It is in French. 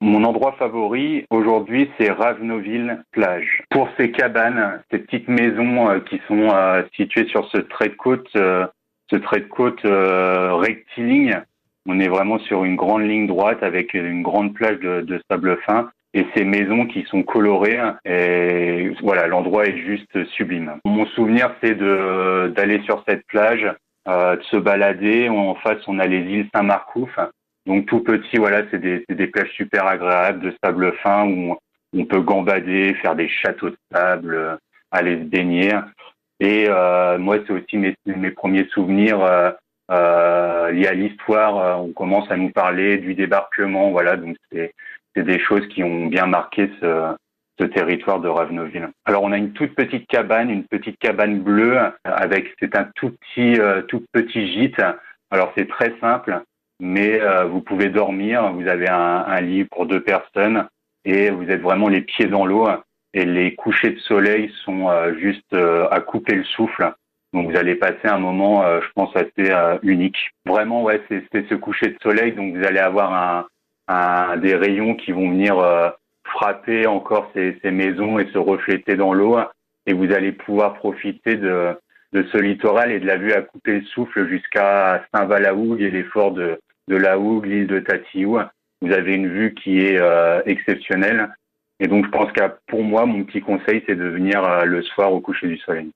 Mon endroit favori aujourd'hui, c'est Ravenoville plage. Pour ces cabanes, ces petites maisons euh, qui sont euh, situées sur ce trait de côte, euh, ce trait de côte rectiligne, on est vraiment sur une grande ligne droite avec une grande plage de, de sable fin et ces maisons qui sont colorées et voilà l'endroit est juste sublime. Mon souvenir c'est d'aller sur cette plage, euh, de se balader. En face on a les îles Saint-Marcouf, donc tout petit voilà c'est des, des plages super agréables de sable fin où on, peut gambader, faire des châteaux de sable, aller se baigner. Et euh, moi c'est aussi mes, mes premiers souvenirs. Euh, euh, liés à l'histoire, on commence à nous parler du débarquement, voilà, donc c'est des choses qui ont bien marqué ce, ce territoire de Ravenoville. Alors on a une toute petite cabane, une petite cabane bleue avec c'est un tout petit euh, tout petit gîte. Alors c'est très simple, mais euh, vous pouvez dormir. Vous avez un, un, lit pour deux personnes et vous êtes vraiment les pieds dans l'eau. Et les couchers de soleil sont euh, juste à couper le souffle. Donc vous allez passer un moment, je pense, assez unique. Vraiment, ouais, c'est ce coucher de soleil. Donc vous allez avoir un, des rayons qui vont venir euh, frapper encore ces, ces, maisons et se refléter dans l'eau. Et vous allez pouvoir profiter de, de ce littoral et de la vue à couper le souffle jusqu'à Saint-Valahougue et les forts de, de la Hougue, l'île de Tatiou. Vous avez une vue qui est euh, exceptionnelle. Et donc, je pense que pour moi, mon petit conseil, c'est de venir euh, le soir au coucher du soleil.